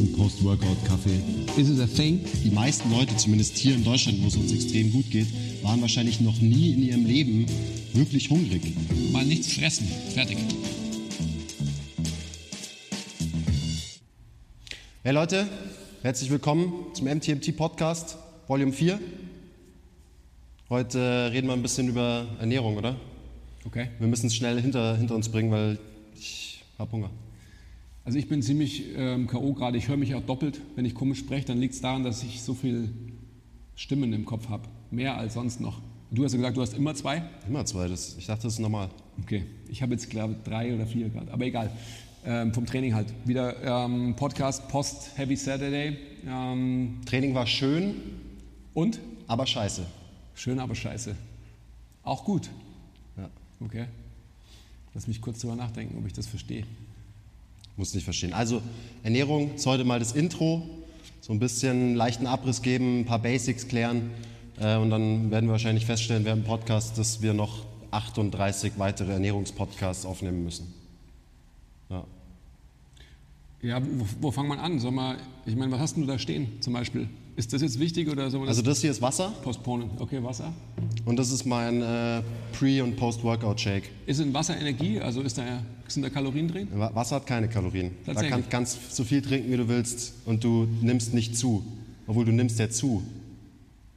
Und Post-Workout-Kaffee. Is it a thing? Die meisten Leute, zumindest hier in Deutschland, wo es uns extrem gut geht, waren wahrscheinlich noch nie in ihrem Leben wirklich hungrig. Mal nichts fressen. Fertig. Hey Leute, herzlich willkommen zum MTMT Podcast, Volume 4. Heute reden wir ein bisschen über Ernährung, oder? Okay. Wir müssen es schnell hinter, hinter uns bringen, weil ich habe Hunger. Also ich bin ziemlich ähm, K.O. gerade. Ich höre mich auch doppelt. Wenn ich komisch spreche, dann liegt es daran, dass ich so viel Stimmen im Kopf habe. Mehr als sonst noch. Du hast ja gesagt, du hast immer zwei. Immer zwei, das, ich dachte, das ist normal. Okay. Ich habe jetzt, glaube ich, drei oder vier gerade. Aber egal. Ähm, vom Training halt. Wieder ähm, Podcast Post Heavy Saturday. Ähm, Training war schön, und? aber scheiße. Schön, aber scheiße. Auch gut. Ja. Okay. Lass mich kurz drüber nachdenken, ob ich das verstehe. Muss nicht verstehen. Also Ernährung ist heute mal das Intro, so ein bisschen leichten Abriss geben, ein paar Basics klären äh, und dann werden wir wahrscheinlich feststellen während dem Podcast, dass wir noch 38 weitere Ernährungspodcasts aufnehmen müssen. Ja. Ja, wo, wo fangen wir an? Soll man, ich meine, was hast du da stehen zum Beispiel? Ist das jetzt wichtig oder soll man Also das hier ist Wasser postponen? Okay, Wasser. und das ist mein äh, Pre- und Post-Workout-Shake. Ist in Wasser Energie? Also ist da, sind da Kalorien drin? Wa- Wasser hat keine Kalorien. Da Tatsächlich? kannst kannst so viel trinken, wie du willst und du nimmst nicht zu. Obwohl du nimmst ja zu.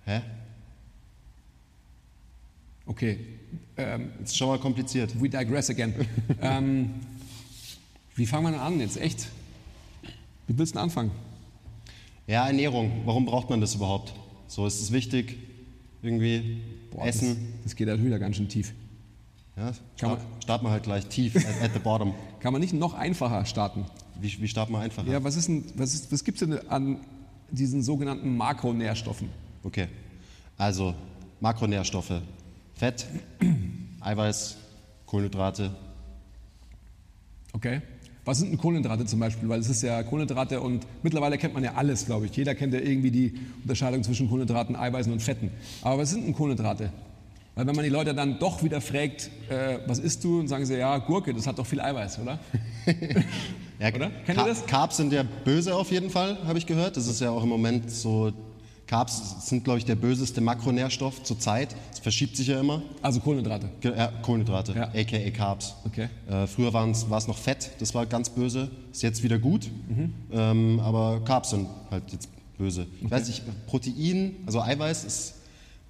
Hä? Okay, ähm, Das ist schon mal kompliziert. we digress again. ähm, wie fangen wir denn an jetzt? Echt? Wie willst du denn anfangen? Ja, Ernährung. Warum braucht man das überhaupt? So ist es wichtig, irgendwie Boah, essen. Das, das geht halt wieder ganz schön tief. Ja, Kann start, starten wir halt gleich tief, at, at the bottom. Kann man nicht noch einfacher starten? Wie, wie starten wir einfacher? Ja, was, ist denn, was, ist, was gibt es denn an diesen sogenannten Makronährstoffen? Okay. Also Makronährstoffe. Fett, Eiweiß, Kohlenhydrate. Okay. Was sind denn Kohlenhydrate zum Beispiel? Weil es ist ja Kohlenhydrate und mittlerweile kennt man ja alles, glaube ich. Jeder kennt ja irgendwie die Unterscheidung zwischen Kohlenhydraten, Eiweißen und Fetten. Aber was sind denn Kohlenhydrate? Weil wenn man die Leute dann doch wieder fragt, äh, was isst du? Und sagen sie, ja, Gurke, das hat doch viel Eiweiß, oder? Ja, Oder? Kennt ihr das? Carbs sind ja böse auf jeden Fall, habe ich gehört. Das ist ja auch im Moment so. Carbs sind, glaube ich, der böseste Makronährstoff zur Zeit. Es verschiebt sich ja immer. Also Kohlenhydrate. Ge- Ja, Kohlenhydrate, Ja. aka Carbs. Okay. Äh, früher war es noch Fett, das war ganz böse. Ist jetzt wieder gut, Mhm. ähm, aber Carbs sind halt jetzt böse. Ich weiß nicht, Protein, also Eiweiß, ist,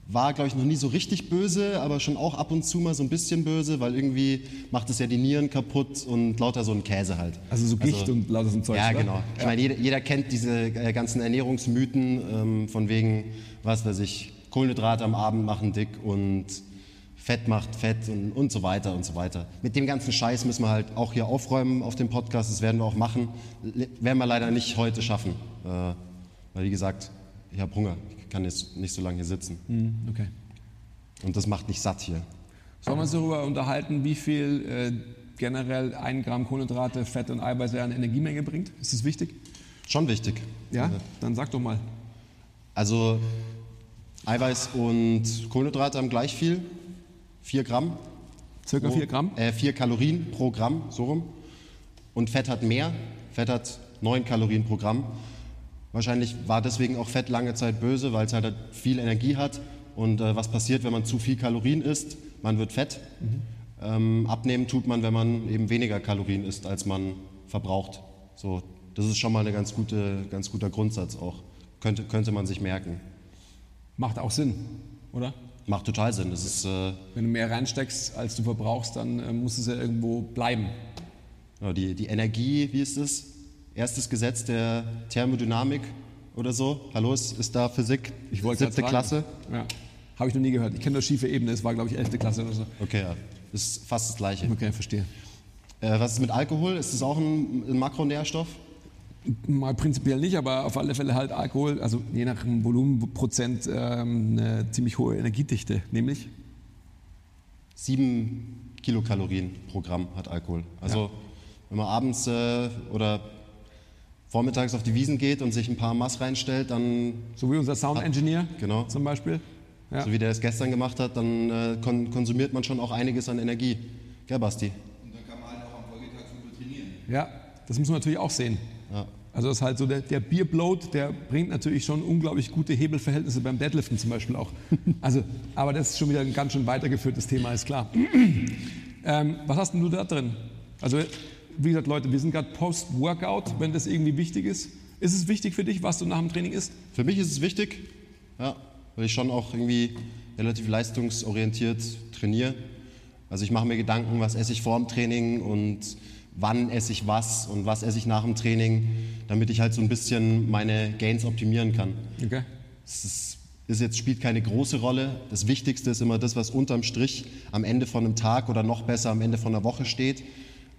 war, glaube ich, noch nie so richtig böse, aber schon auch ab und zu mal so ein bisschen böse, weil irgendwie macht es ja die Nieren kaputt und lauter so ein Käse halt. Also so Gicht und lauter so ein Zeug. Ja, oder? genau. Ich meine, jeder, jeder kennt diese äh, ganzen Ernährungsmythen ähm, von wegen, was weiß ich, Kohlenhydrate am Abend machen dick und Fett macht Fett und, und so weiter und so weiter. Mit dem ganzen Scheiß müssen wir halt auch hier aufräumen auf dem Podcast. Das werden wir auch machen. Le werden wir leider nicht heute schaffen. Äh, weil, wie gesagt, ich habe Hunger. Ich kann jetzt nicht so lange hier sitzen. Hm, Okay. Und das macht nicht satt hier. Sollen wir uns darüber unterhalten, wie viel äh, generell ein Gramm Kohlenhydrate, Fett und Eiweiß an Energiemenge bringt? Ist das wichtig? Schon wichtig. Ja? Dann sag doch mal. Also Eiweiß und Kohlenhydrate haben gleich viel. 4 Gramm. Circa pro- 4 Gramm? Äh, 4 Kalorien pro Gramm, so rum. Und Fett hat mehr. Fett hat 9 Kalorien pro Gramm. Wahrscheinlich war deswegen auch Fett lange Zeit böse, weil es halt viel Energie hat. Und äh, was passiert, wenn man zu viel Kalorien isst? Man wird fett. Ähm, abnehmen tut man, wenn man eben weniger Kalorien isst, als man verbraucht. So, das ist schon mal ein ganz, gute, ganz guter Grundsatz auch. Könnte, könnte man sich merken. Macht auch Sinn, oder? Macht total Sinn. Das ist, äh, Wenn du mehr reinsteckst, als du verbrauchst, dann äh, muss es ja irgendwo bleiben. die, die Energie, wie ist es? Erstes Gesetz der Thermodynamik oder so. Hallo, ist, ist da Physik? Ich wollte Siebte Klasse? Ja. Habe ich noch nie gehört. Ich kenne nur schiefe Ebene, es war, glaube ich, 11. Klasse oder so. Okay, ja. Ist fast das Gleiche. Okay, verstehe. Äh, was ist mit Alkohol? Ist das auch ein, ein Makronährstoff? Mal prinzipiell nicht, aber auf alle Fälle halt Alkohol, also je nach Volumenprozent ähm, eine ziemlich hohe Energiedichte, nämlich Sieben Kilokalorien pro Gramm hat Alkohol. Also Ja. wenn man abends äh, oder vormittags auf die Wiesen geht und sich ein paar Mass reinstellt, dann, so wie unser Sound Engineer genau, zum Beispiel. Ja. so wie der es gestern gemacht hat, dann äh, kon konsumiert man schon auch einiges an Energie. Gell, Basti? Und dann kann man halt auch am Folgetag super trainieren. ja, das muss man natürlich auch sehen. Ja. Also das ist halt so, der, der Bierbloat, der bringt natürlich schon unglaublich gute Hebelverhältnisse beim Deadliften zum Beispiel auch. Also, aber das ist schon wieder ein ganz schön weitergeführtes Thema, ist klar. ähm, was hast denn du da drin? Also, wie gesagt, Leute, wir sind gerade Post-Workout, wenn das irgendwie wichtig ist. Ist es wichtig für dich, was du nach dem Training isst? Für mich ist es wichtig, ja, weil ich schon auch irgendwie relativ leistungsorientiert trainiere. Also ich mache mir Gedanken, was esse ich vor dem Training und wann esse ich was und was esse ich nach dem Training, damit ich halt so ein bisschen meine Gains optimieren kann. Okay. Es ist, ist jetzt, spielt keine große Rolle. Das Wichtigste ist immer das, was unterm Strich am Ende von einem Tag oder noch besser am Ende von einer Woche steht.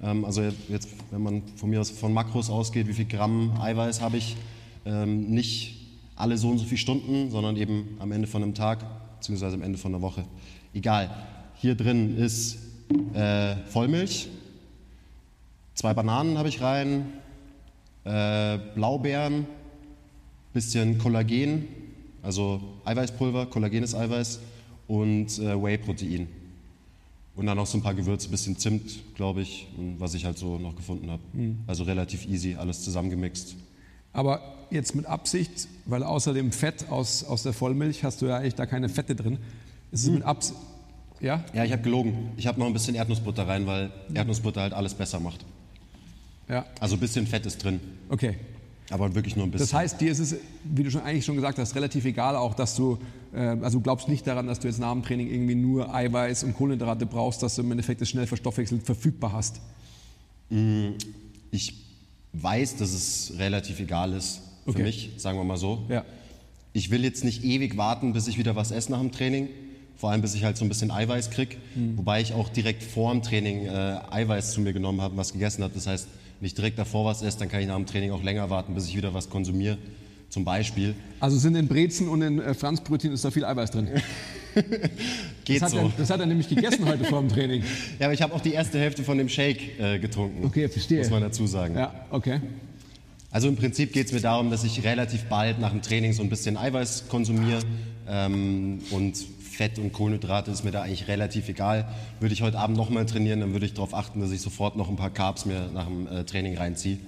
Ähm, also jetzt, wenn man von mir aus von Makros ausgeht, wie viel Gramm Eiweiß habe ich, ähm, nicht alle so und so viele Stunden, sondern eben am Ende von einem Tag beziehungsweise am Ende von einer Woche. Egal. Hier drin ist äh, Vollmilch, zwei Bananen habe ich rein, äh, Blaubeeren, bisschen Kollagen, also Eiweißpulver, Kollagen ist Eiweiß und äh, Whey-Protein. Und dann noch so ein paar Gewürze, bisschen Zimt, glaube ich, und was ich halt so noch gefunden habe. Also relativ easy, alles zusammengemixt. Aber jetzt mit Absicht, weil außer dem Fett aus, aus der Vollmilch hast du ja eigentlich da keine Fette drin. Ist es mit Absicht. Ja? Ja, ich habe gelogen. Ich habe noch ein bisschen Erdnussbutter rein, weil Erdnussbutter halt alles besser macht. Ja. Also ein bisschen Fett ist drin, Okay. Aber wirklich nur ein bisschen. Das heißt, dir ist es, wie du schon eigentlich schon gesagt hast, relativ egal auch, dass du, äh, also du glaubst nicht daran, dass du jetzt nach dem Training irgendwie nur Eiweiß und Kohlenhydrate brauchst, dass du im Endeffekt das schnell verstoffwechselt verfügbar hast. ich weiß, dass es relativ egal ist für Okay. mich, sagen wir mal so. Ja. Ich will jetzt nicht ewig warten, bis ich wieder was esse nach dem Training. Vor allem, bis ich halt so ein bisschen Eiweiß krieg. Wobei ich auch direkt vor dem Training äh, Eiweiß zu mir genommen habe und was gegessen habe. Das heißt, wenn ich direkt davor was esse, dann kann ich nach dem Training auch länger warten, bis ich wieder was konsumiere. Zum Beispiel. Also sind in Brezen und in äh, Franzbrötchen ist da viel Eiweiß drin. Geht Das hat, so. er, das hat er nämlich gegessen heute vor dem Training. Ja, aber ich habe auch die erste Hälfte von dem Shake äh, getrunken. Okay, verstehe. Muss man dazu sagen. Ja, okay. Also im Prinzip geht es mir darum, dass ich relativ bald nach dem Training so ein bisschen Eiweiß konsumiere ähm, und Fett und Kohlenhydrate ist mir da eigentlich relativ egal. Würde ich heute Abend nochmal trainieren, dann würde ich darauf achten, dass ich sofort noch ein paar Carbs mir nach dem äh, Training reinziehe,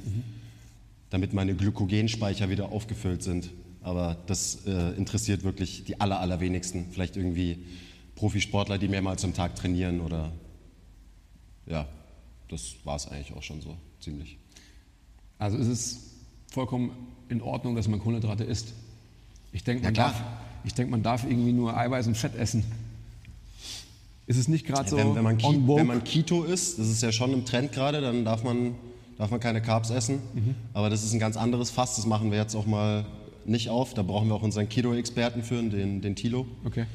damit meine Glykogenspeicher wieder aufgefüllt sind. Aber das äh, interessiert wirklich die aller, allerwenigsten. Vielleicht irgendwie Profisportler, die mehrmals am Tag trainieren oder ja, das war es eigentlich auch schon so ziemlich. Also ist es vollkommen in Ordnung, dass man Kohlenhydrate isst. Ich denke, man, klar. darf, ich denk, man darf irgendwie nur Eiweiß und Fett essen. Ist es nicht gerade so wenn, wenn, man wenn man Keto isst, das ist ja schon im Trend gerade, dann darf man, darf man keine Carbs essen. Mhm. Aber das ist ein ganz anderes Fass, das machen wir jetzt auch mal nicht auf. Da brauchen wir auch unseren Keto-Experten für, den, den Tilo. okay.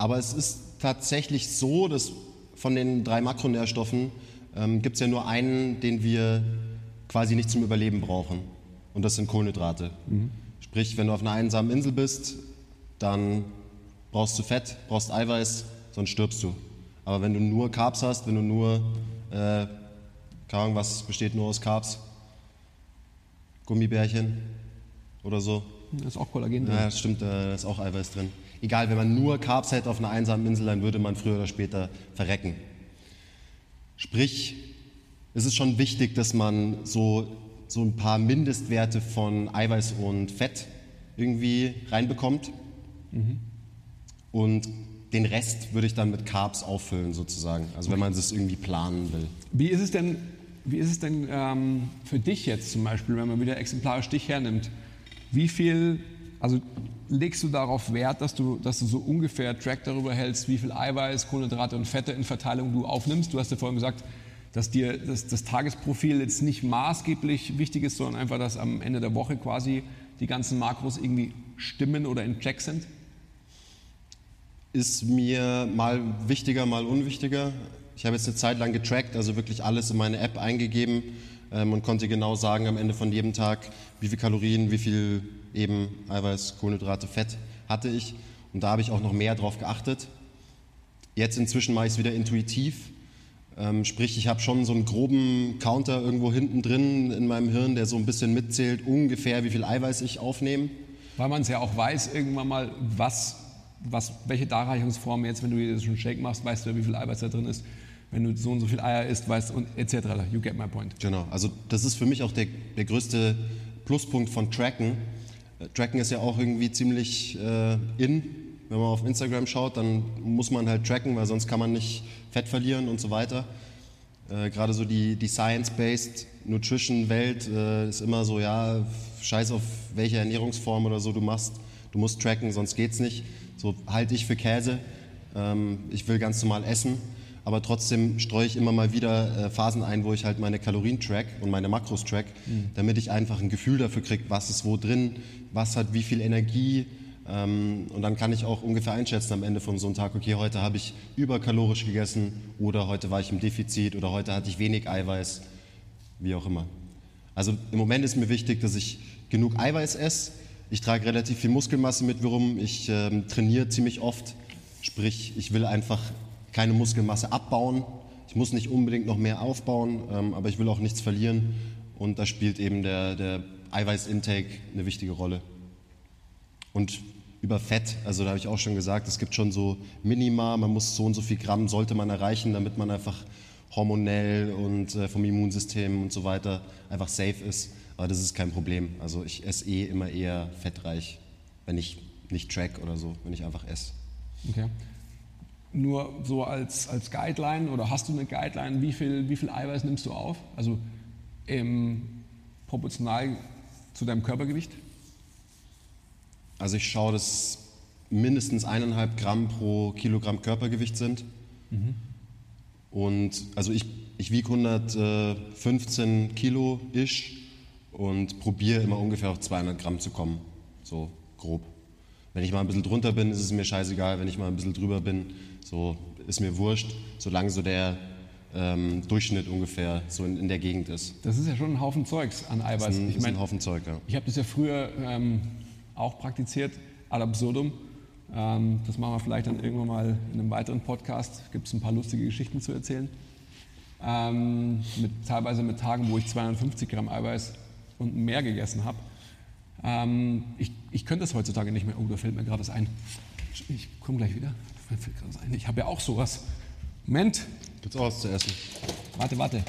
Aber es ist tatsächlich so, dass von den drei Makronährstoffen ähm, gibt es ja nur einen, den wir quasi nicht zum Überleben brauchen. Und das sind Kohlenhydrate. Sprich, wenn du auf einer einsamen Insel bist, dann brauchst du Fett, brauchst Eiweiß, sonst stirbst du. Aber wenn du nur Carbs hast, wenn du nur, äh, keine Ahnung, was besteht nur aus Carbs? Gummibärchen oder so. Da ist auch Kollagen drin. Ja, das stimmt, äh, da ist auch Eiweiß drin. Egal, wenn man nur Carbs hätte auf einer einsamen Insel, dann würde man früher oder später verrecken. Sprich, es ist schon wichtig, dass man so, so ein paar Mindestwerte von Eiweiß und Fett irgendwie reinbekommt. Und den Rest würde ich dann mit Carbs auffüllen, sozusagen. Also wenn man das irgendwie planen will. Wie ist es denn, wie ist es denn ähm, für dich jetzt zum Beispiel, wenn man wieder exemplarisch dich hernimmt? Wie viel, also legst du darauf Wert, dass du, dass du so ungefähr Track darüber hältst, wie viel Eiweiß, Kohlenhydrate und Fette in Verteilung du aufnimmst? Du hast ja vorhin gesagt, dass dir das, das Tagesprofil jetzt nicht maßgeblich wichtig ist, sondern einfach, dass am Ende der Woche quasi die ganzen Makros irgendwie stimmen oder in Check sind? ist mir mal wichtiger, mal unwichtiger. Ich habe jetzt eine Zeit lang getrackt, also wirklich alles in meine App eingegeben, ähm, und konnte genau sagen am Ende von jedem Tag, wie viel Kalorien, wie viel eben Eiweiß, Kohlenhydrate, Fett hatte ich. Und da habe ich auch noch mehr drauf geachtet. Jetzt inzwischen mache ich es wieder intuitiv. Ähm, sprich, ich habe schon so einen groben Counter irgendwo hinten drin in meinem Hirn, der so ein bisschen mitzählt, ungefähr wie viel Eiweiß ich aufnehme. Weil man es ja auch weiß, irgendwann mal, was, was, welche Darreichungsform jetzt, wenn du so einen Shake machst, weißt du ja, wie viel Eiweiß da drin ist. Wenn du so und so viel Eier isst, weißt und etc. You get my point. Genau, also das ist für mich auch der, der größte Pluspunkt von Tracken. Äh, Tracken ist ja auch irgendwie ziemlich äh, in. Wenn man auf Instagram schaut, dann muss man halt tracken, weil sonst kann man nicht Fett verlieren und so weiter. Äh, Gerade so die, die Science-Based Nutrition-Welt äh, ist immer so, ja, scheiß auf welche Ernährungsform oder so du machst. Du musst tracken, sonst geht's nicht. So halte ich für Käse. Ähm, ich will ganz normal essen, aber trotzdem streue ich immer mal wieder äh, Phasen ein, wo ich halt meine Kalorien track und meine Makros track, damit ich einfach ein Gefühl dafür kriege, was ist wo drin, was hat wie viel Energie. Ähm, und dann kann ich auch ungefähr einschätzen am Ende von so einem Tag, okay, heute habe ich überkalorisch gegessen oder heute war ich im Defizit oder heute hatte ich wenig Eiweiß, wie auch immer. Also im Moment ist mir wichtig, dass ich genug Eiweiß esse. Ich trage relativ viel Muskelmasse mit, warum ich ähm, trainiere ziemlich oft. Sprich, ich will einfach keine Muskelmasse abbauen. Ich muss nicht unbedingt noch mehr aufbauen, ähm, aber ich will auch nichts verlieren. Und da spielt eben der, der Eiweiß-Intake eine wichtige Rolle. Und über Fett, also da habe ich auch schon gesagt, es gibt schon so Minima, man muss so und so viel Gramm sollte man erreichen, damit man einfach hormonell und äh, vom Immunsystem und so weiter einfach safe ist. Aber das ist kein Problem. Also ich esse eh immer eher fettreich, wenn ich nicht track oder so, wenn ich einfach esse. Okay. Nur so als, als Guideline oder hast du eine Guideline, wie viel, wie viel Eiweiß nimmst du auf? Also ähm, proportional zu deinem Körpergewicht? Also ich schaue, dass mindestens eineinhalb Gramm pro Kilogramm Körpergewicht sind. Und also ich, ich wiege 115 Kilo ish und probiere immer ungefähr auf 200 Gramm zu kommen, so grob. Wenn ich mal ein bisschen drunter bin, ist es mir scheißegal. Wenn ich mal ein bisschen drüber bin, so ist mir wurscht, solange so der ähm, Durchschnitt ungefähr so in, in der Gegend ist. Das ist ja schon ein Haufen Zeugs an Eiweiß. Das ist ein, ich ist ein Haufen Zeug, ja. ich habe das ja früher ähm, auch praktiziert, ad absurdum. Ähm, das machen wir vielleicht dann irgendwann mal in einem weiteren Podcast. Gibt es ein paar lustige Geschichten zu erzählen. Ähm, mit, teilweise mit Tagen, wo ich 250 Gramm Eiweiß und mehr gegessen habe. Ähm, ich, ich könnte das heutzutage nicht mehr. Oh, da fällt mir gerade was ein. Ich komme gleich wieder. Mir fällt gerade was ein. Ich habe ja auch sowas. Moment, Gibt's auch was zu essen? warte, warte.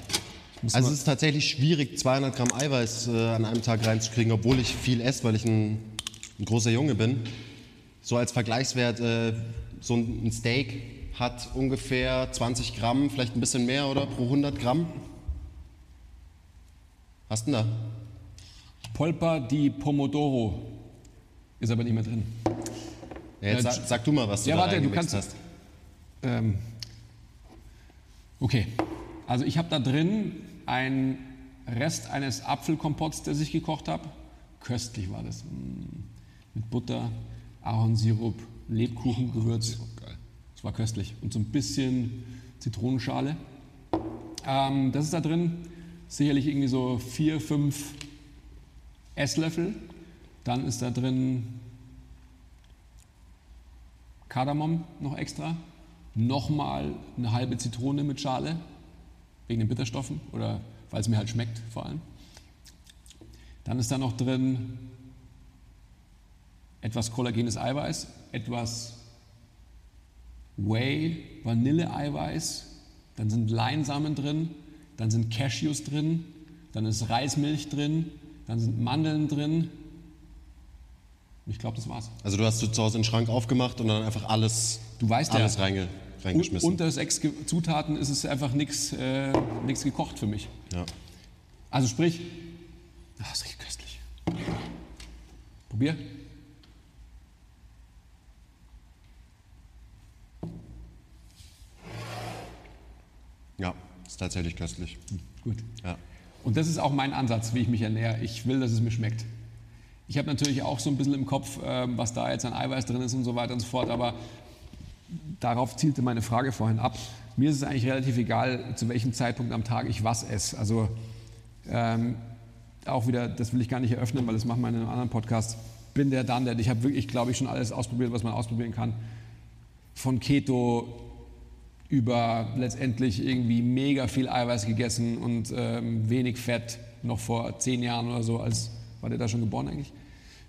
Also es ist tatsächlich schwierig, 200 Gramm Eiweiß äh, an einem Tag reinzukriegen, obwohl ich viel esse, weil ich ein, ein großer Junge bin. So als Vergleichswert, äh, so ein Steak hat ungefähr 20 Gramm, vielleicht ein bisschen mehr, oder? Pro 100 Gramm. Was denn da? Polpa di Pomodoro. Ist aber nicht mehr drin. Ja, jetzt Ja, sag, sag du mal, was du ja, da warte, du kannst- hast. Ähm, okay, also ich habe da drin einen Rest eines Apfelkompotts, das ich gekocht habe. Köstlich war das. Mm, Mit Butter, Ahornsirup, Lebkuchengewürz. Das war köstlich. Und so ein bisschen Zitronenschale. Ähm, das ist da drin. Sicherlich irgendwie so vier, fünf Esslöffel. Dann ist da drin Kardamom noch extra. Nochmal eine halbe Zitrone mit Schale, wegen den Bitterstoffen oder weil es mir halt schmeckt vor allem. Dann ist da noch drin etwas kollagenes Eiweiß, etwas Whey, Vanilleeiweiß, dann sind Leinsamen drin, dann sind Cashews drin, dann ist Reismilch drin, dann sind Mandeln drin. Ich glaube, das war's. Also du hast zu Hause den Schrank aufgemacht und dann einfach alles, Du weißt ja, alles reinge, Un- reingeschmissen. Unter sechs Zutaten ist es einfach nichts äh, nix gekocht für mich. ja. Also sprich, das riecht köstlich. Probier. Ja, ist tatsächlich köstlich. Gut. Ja. Und das ist auch mein Ansatz, wie ich mich ernähre. Ich will, dass es mir schmeckt. Ich habe natürlich auch so ein bisschen im Kopf, ähm, was da jetzt an Eiweiß drin ist und so weiter und so fort, aber darauf zielte meine Frage vorhin ab. Mir ist es eigentlich relativ egal, zu welchem Zeitpunkt am Tag ich was esse. Also Ähm, auch wieder, das will ich gar nicht eröffnen, weil das machen wir in einem anderen Podcast. Bin der dann, der, ich habe wirklich, glaube ich, schon alles ausprobiert, was man ausprobieren kann. Von Keto über letztendlich irgendwie mega viel Eiweiß gegessen und ähm, wenig Fett, noch vor zehn Jahren oder so, als war der da schon geboren eigentlich?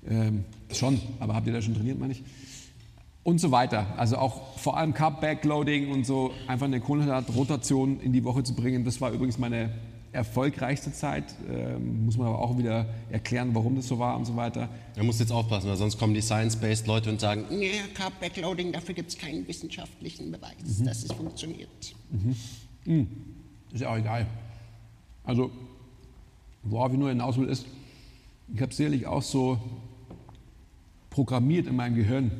Ähm, schon, aber habt ihr da schon trainiert, meine ich? Und so weiter. Also auch vor allem Carb-Backloading und so einfach eine Kohlenhydratrotation in die Woche zu bringen. Das war übrigens meine erfolgreichste Zeit. Ähm, muss man aber auch wieder erklären, warum das so war und so weiter. Da musst jetzt aufpassen, weil sonst kommen die Science-Based Leute und sagen, nee, Carb-Backloading, dafür gibt es keinen wissenschaftlichen Beweis, mhm. dass es funktioniert. Mhm. Mhm. Ist ja auch egal. Also, worauf ich nur hinaus will, ist, ich habe sicherlich auch so programmiert in meinem Gehirn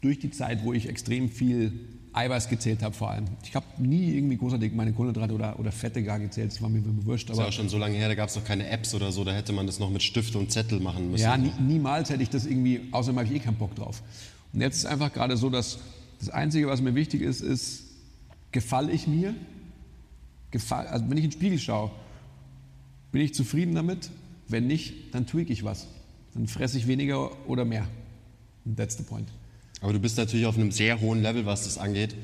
durch die Zeit, wo ich extrem viel Eiweiß gezählt habe vor allem. Ich habe nie irgendwie großartig meine Kohlenhydrate oder, oder Fette gar gezählt, das war mir bewusst. Das ist ja auch schon so lange her, da gab es noch keine Apps oder so, da hätte man das noch mit Stift und Zettel machen müssen. Ja, nie, niemals hätte ich das irgendwie, außerdem habe ich eh keinen Bock drauf. Und jetzt ist einfach gerade so, dass das Einzige, was mir wichtig ist, ist, gefalle ich mir? Gefall, also wenn ich in den Spiegel schaue, bin ich zufrieden damit? Wenn nicht, dann tweak ich was. Dann fresse ich weniger oder mehr. And that's the point. Aber du bist natürlich auf einem sehr hohen Level, was das angeht,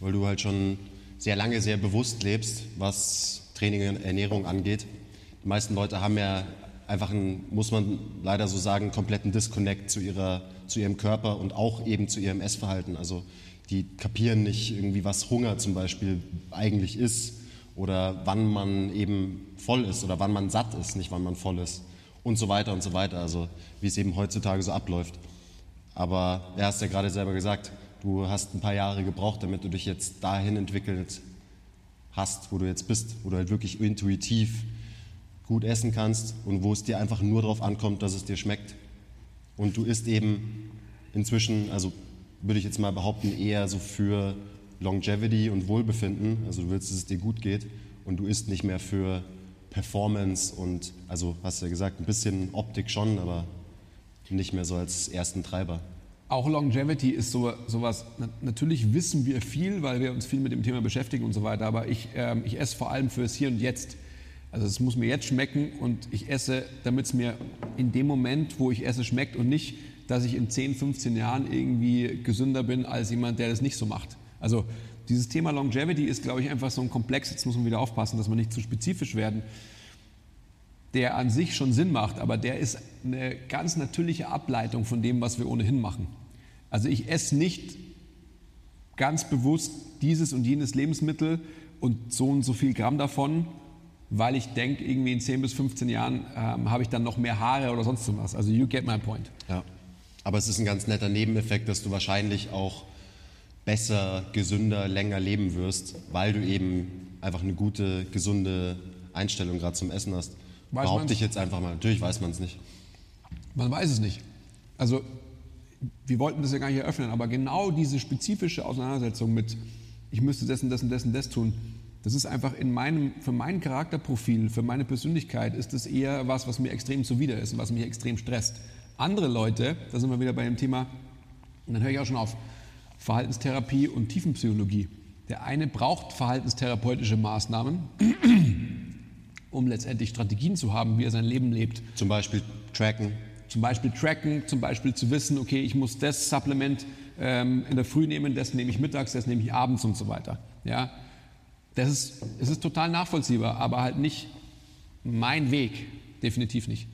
weil du halt schon sehr lange sehr bewusst lebst, was Training und Ernährung angeht. Die meisten Leute haben ja einfach einen, muss man leider so sagen, kompletten Disconnect zu, ihrer, zu ihrem Körper und auch eben zu ihrem Essverhalten. Also die kapieren nicht irgendwie, was Hunger zum Beispiel eigentlich ist oder wann man eben voll ist oder wann man satt ist, nicht wann man voll ist und so weiter und so weiter. Also wie es eben heutzutage so abläuft. Aber er hast ja gerade selber gesagt, du hast ein paar Jahre gebraucht, damit du dich jetzt dahin entwickelt hast, wo du jetzt bist, wo du halt wirklich intuitiv gut essen kannst und wo es dir einfach nur darauf ankommt, dass es dir schmeckt. Und du isst eben inzwischen, also würde ich jetzt mal behaupten, eher so für Longevity und Wohlbefinden. Also du willst, dass es dir gut geht und du isst nicht mehr für Performance und, also hast du ja gesagt, ein bisschen Optik schon, aber nicht mehr so als ersten Treiber. Auch Longevity ist so, sowas, natürlich wissen wir viel, weil wir uns viel mit dem Thema beschäftigen und so weiter, aber ich, ähm, ich esse vor allem fürs Hier und Jetzt. Also es muss mir jetzt schmecken und ich esse, damit es mir in dem Moment, wo ich esse, schmeckt und nicht, dass ich in 10, 15 Jahren irgendwie gesünder bin als jemand, der das nicht so macht. Also dieses Thema Longevity ist, glaube ich, einfach so ein Komplex, jetzt muss man wieder aufpassen, dass wir nicht zu spezifisch werden der an sich schon Sinn macht, aber der ist eine ganz natürliche Ableitung von dem, was wir ohnehin machen. Also ich esse nicht ganz bewusst dieses und jenes Lebensmittel und so und so viel Gramm davon, weil ich denke, irgendwie in 10 bis 15 Jahren ähm, habe ich dann noch mehr Haare oder sonst was. Also you get my point. Ja, aber es ist ein ganz netter Nebeneffekt, dass du wahrscheinlich auch besser, gesünder, länger leben wirst, weil du eben einfach eine gute, gesunde Einstellung gerade zum Essen hast. Weiß Behaupte ich jetzt einfach mal. Natürlich weiß man es nicht. Man weiß es nicht. Also, wir wollten das ja gar nicht eröffnen, aber genau diese spezifische Auseinandersetzung mit, ich müsste dessen, dessen, dessen, das tun, das ist einfach in meinem, für mein Charakterprofil, für meine Persönlichkeit, ist das eher was, was mir extrem zuwider ist und was mich extrem stresst. Andere Leute, da sind wir wieder bei dem Thema, und dann höre ich auch schon auf, Verhaltenstherapie und Tiefenpsychologie. Der eine braucht verhaltenstherapeutische Maßnahmen, um letztendlich Strategien zu haben, wie er sein Leben lebt. Zum Beispiel tracken. Zum Beispiel tracken, zum Beispiel zu wissen, okay, ich muss das Supplement ähm, in der Früh nehmen, das nehme ich mittags, das nehme ich abends und so weiter. Ja? Das ist, es ist total nachvollziehbar, aber halt nicht mein Weg, definitiv nicht.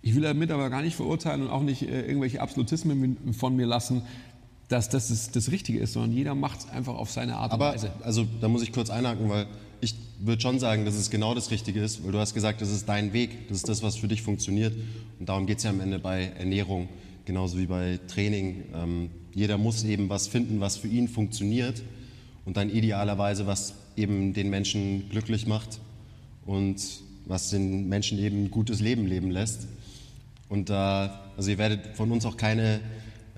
Ich will damit aber gar nicht verurteilen und auch nicht äh, irgendwelche Absolutismen von mir lassen, dass das das, das Richtige ist, sondern jeder macht es einfach auf seine Art aber, und Weise. Also da muss ich kurz einhaken, weil ich würde schon sagen, dass es genau das Richtige ist, weil du hast gesagt, das ist dein Weg, das ist das, was für dich funktioniert. Und darum geht es ja am Ende bei Ernährung, genauso wie bei Training. Ähm, jeder muss eben was finden, was für ihn funktioniert und dann idealerweise, was eben den Menschen glücklich macht und was den Menschen eben ein gutes Leben leben lässt. Und da, also ihr werdet von uns auch keine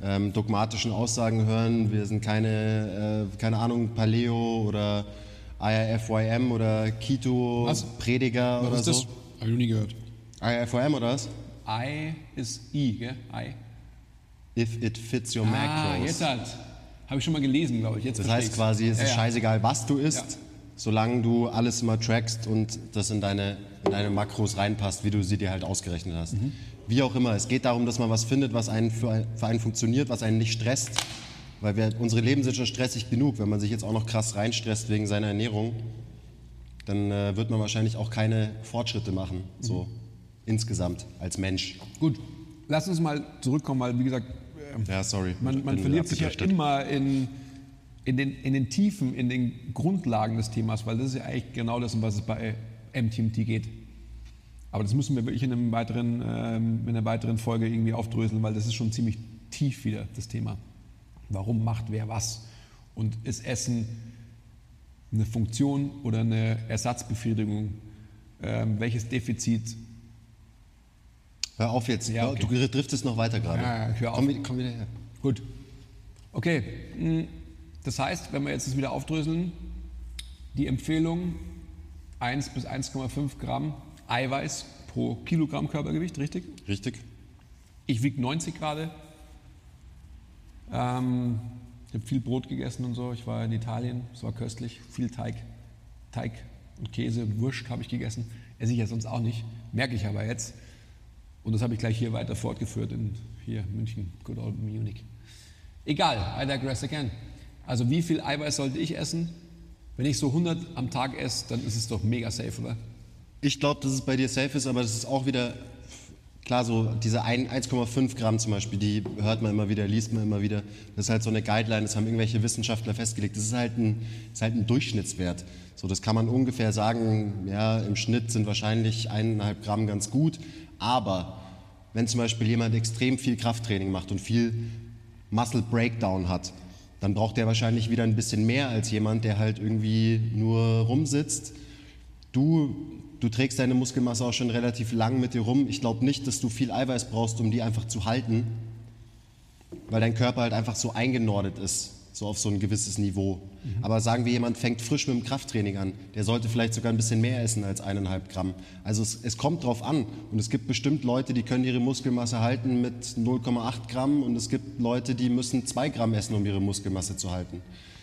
ähm, dogmatischen Aussagen hören. Wir sind keine, äh, keine Ahnung, Paleo oder IIFYM oder Keto was? Prediger was oder ist so? Das? Habe ich noch nie gehört. IIFYM oder was? I ist I, gell? I. If it fits your ah, macros. jetzt halt. Habe ich schon mal gelesen, glaube ich. Jetzt das heißt quasi, es ist ja, scheißegal, was du isst. Ja. solange du alles immer trackst und das in deine, in deine Makros reinpasst, wie du sie dir halt ausgerechnet hast. Wie auch immer, es geht darum, dass man was findet, was einen für, für einen funktioniert, was einen nicht stresst, weil wir, unsere Leben sind schon stressig genug. Wenn man sich jetzt auch noch krass reinstresst wegen seiner Ernährung, dann äh, wird man wahrscheinlich auch keine Fortschritte machen, so insgesamt als Mensch. Gut, lass uns mal zurückkommen, weil wie gesagt, ähm, Ja, sorry. man, man verliert sich ja immer in, in, den, in den Tiefen, in den Grundlagen des Themas, weil das ist ja eigentlich genau das, um was es bei MTMT geht. Aber das müssen wir wirklich in, einem weiteren, ähm, in einer weiteren Folge irgendwie aufdröseln, weil das ist schon ziemlich tief wieder, das Thema. Warum macht wer was? Und ist Essen eine Funktion oder eine Ersatzbefriedigung? Ähm, welches Defizit Hör auf jetzt, Ja, okay. du driftest noch weiter gerade. Ja, ja, hör auf. Komm, wieder- komm wieder her. Gut. Okay. mm, Das heißt, wenn wir jetzt das wieder aufdröseln, die Empfehlung 1 bis 1,5 Gramm Eiweiß pro Kilogramm Körpergewicht, richtig? Richtig? Ich wiege 90 gerade. Ähm, ich habe viel Brot gegessen und so. Ich war in Italien, es war köstlich. Viel Teig, Teig und Käse und Wurst habe ich gegessen. Esse ich ja sonst auch nicht, merke ich aber jetzt. Und das habe ich gleich hier weiter fortgeführt in hier München, good old Munich. Egal, I digress again. Also wie viel Eiweiß sollte ich essen? Wenn ich so 100 am Tag esse, dann ist es doch mega safe, oder? Ich glaube, dass es bei dir safe ist, aber das ist auch wieder, klar, so diese ein- 1,5 Gramm zum Beispiel, die hört man immer wieder, liest man immer wieder. Das ist halt so eine Guideline, das haben irgendwelche Wissenschaftler festgelegt. Das ist halt ein, ist halt ein Durchschnittswert. So, das kann man ungefähr sagen, ja, im Schnitt sind wahrscheinlich eineinhalb Gramm ganz gut. Aber wenn zum Beispiel jemand extrem viel Krafttraining macht und viel Muscle Breakdown hat, dann braucht der wahrscheinlich wieder ein bisschen mehr als jemand, der halt irgendwie nur rumsitzt Du, du trägst deine Muskelmasse auch schon relativ lang mit dir rum. Ich glaube nicht, dass du viel Eiweiß brauchst, um die einfach zu halten, weil dein Körper halt einfach so eingenordet ist, so auf so ein gewisses Niveau. Aber sagen wir, jemand fängt frisch mit dem Krafttraining an, der sollte vielleicht sogar ein bisschen mehr essen als eineinhalb Gramm. Also es, es kommt drauf an und es gibt bestimmt Leute, die können ihre Muskelmasse halten mit 0,8 Gramm und es gibt Leute, die müssen zwei Gramm essen, um ihre Muskelmasse zu halten.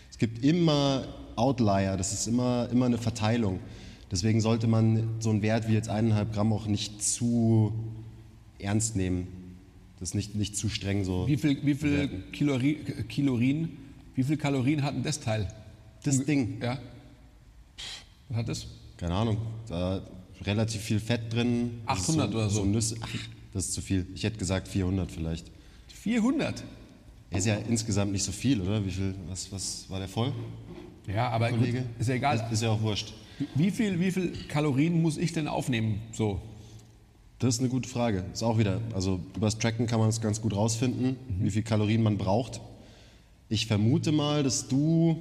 Es gibt immer Outlier, das ist immer, immer eine Verteilung. Deswegen sollte man so einen Wert wie jetzt eineinhalb Gramm auch nicht zu ernst nehmen. Das ist nicht, nicht zu streng so. Wie viel, wie viel Kilori Kilorien, wie viel Kalorien hat denn das Teil? Das Ding, Ja. Was hat das? keine Ahnung, da relativ viel Fett drin. Das ist 800 oder so. Nüsse. Ach, das ist zu viel. Ich hätte gesagt 400 vielleicht. 400. Ist ja insgesamt nicht so viel, oder? Wie viel, was, was war der voll, Ja, aber gut, Kollege? ist ja egal. Ist, ist ja auch wurscht. Wie viel, wie viel Kalorien muss ich denn aufnehmen? So. Das ist eine gute Frage. Ist auch wieder, also übers Tracken kann man es ganz gut rausfinden, Mhm. wie viel Kalorien man braucht. Ich vermute mal, dass du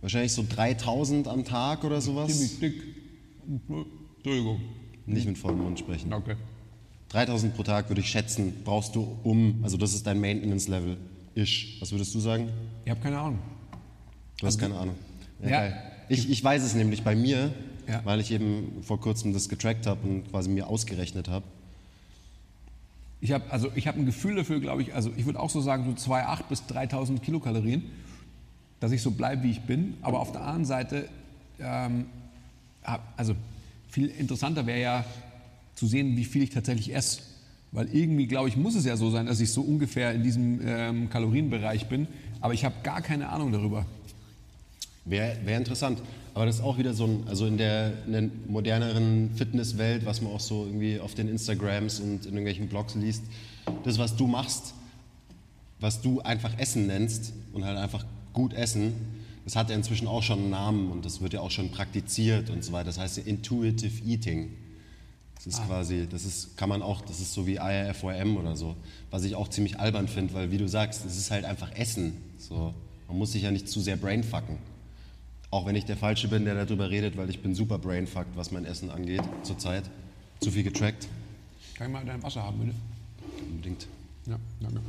wahrscheinlich so 3000 am Tag oder sowas, Ziemlich dick. Entschuldigung. nicht mit vollem Mund sprechen. Okay. 3000 pro Tag würde ich schätzen, brauchst du um, also das ist dein Maintenance-Level. Ish. Was würdest du sagen? Ich habe keine Ahnung. Du hast keine Ahnung. Ja, Ja. Ich, ich weiß es nämlich bei mir, Ja. weil ich eben vor kurzem das getrackt habe und quasi mir ausgerechnet habe. Ich habe also ich ein Gefühl dafür, glaube ich, also ich würde auch so sagen, so 2.800 bis 3.000 Kilokalorien, dass ich so bleibe, wie ich bin. Aber auf der anderen Seite, ähm, also viel interessanter wäre ja zu sehen, wie viel ich tatsächlich esse. Weil irgendwie, glaube ich, muss es ja so sein, dass ich so ungefähr in diesem ähm, Kalorienbereich bin. Aber ich habe gar keine Ahnung darüber. Wäre wär interessant. Aber das ist auch wieder so ein, also in der, in der moderneren Fitnesswelt, was man auch so irgendwie auf den Instagrams und in irgendwelchen Blogs liest, das, was du machst, was du einfach Essen nennst und halt einfach gut essen, das hat ja inzwischen auch schon einen Namen und das wird ja auch schon praktiziert und so weiter. Das heißt ja Intuitive Eating. Das ist quasi, das ist, kann man auch, das ist so wie IRFOM oder so, was ich auch ziemlich albern finde, weil wie du sagst, es ist halt einfach Essen. So, man muss sich ja nicht zu sehr brainfucken. Auch wenn ich der Falsche bin, der darüber redet, weil ich bin super brainfucked, was mein Essen angeht, zurzeit. Zu viel getrackt, Kann ich mal dein Wasser haben, bitte? unbedingt. Ja, danke.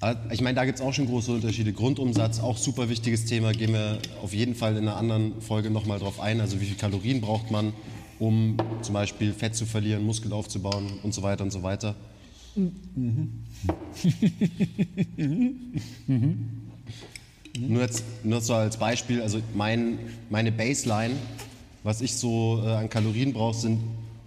Aber Ich meine, da gibt es auch schon große Unterschiede. Grundumsatz, auch super wichtiges Thema, gehen wir auf jeden Fall in einer anderen Folge nochmal drauf ein. Also wie viel Kalorien braucht man, um zum Beispiel Fett zu verlieren, Muskel aufzubauen und so weiter und so weiter. Nur jetzt nur so als Beispiel, also mein, meine Baseline, was ich so äh, an Kalorien brauche, sind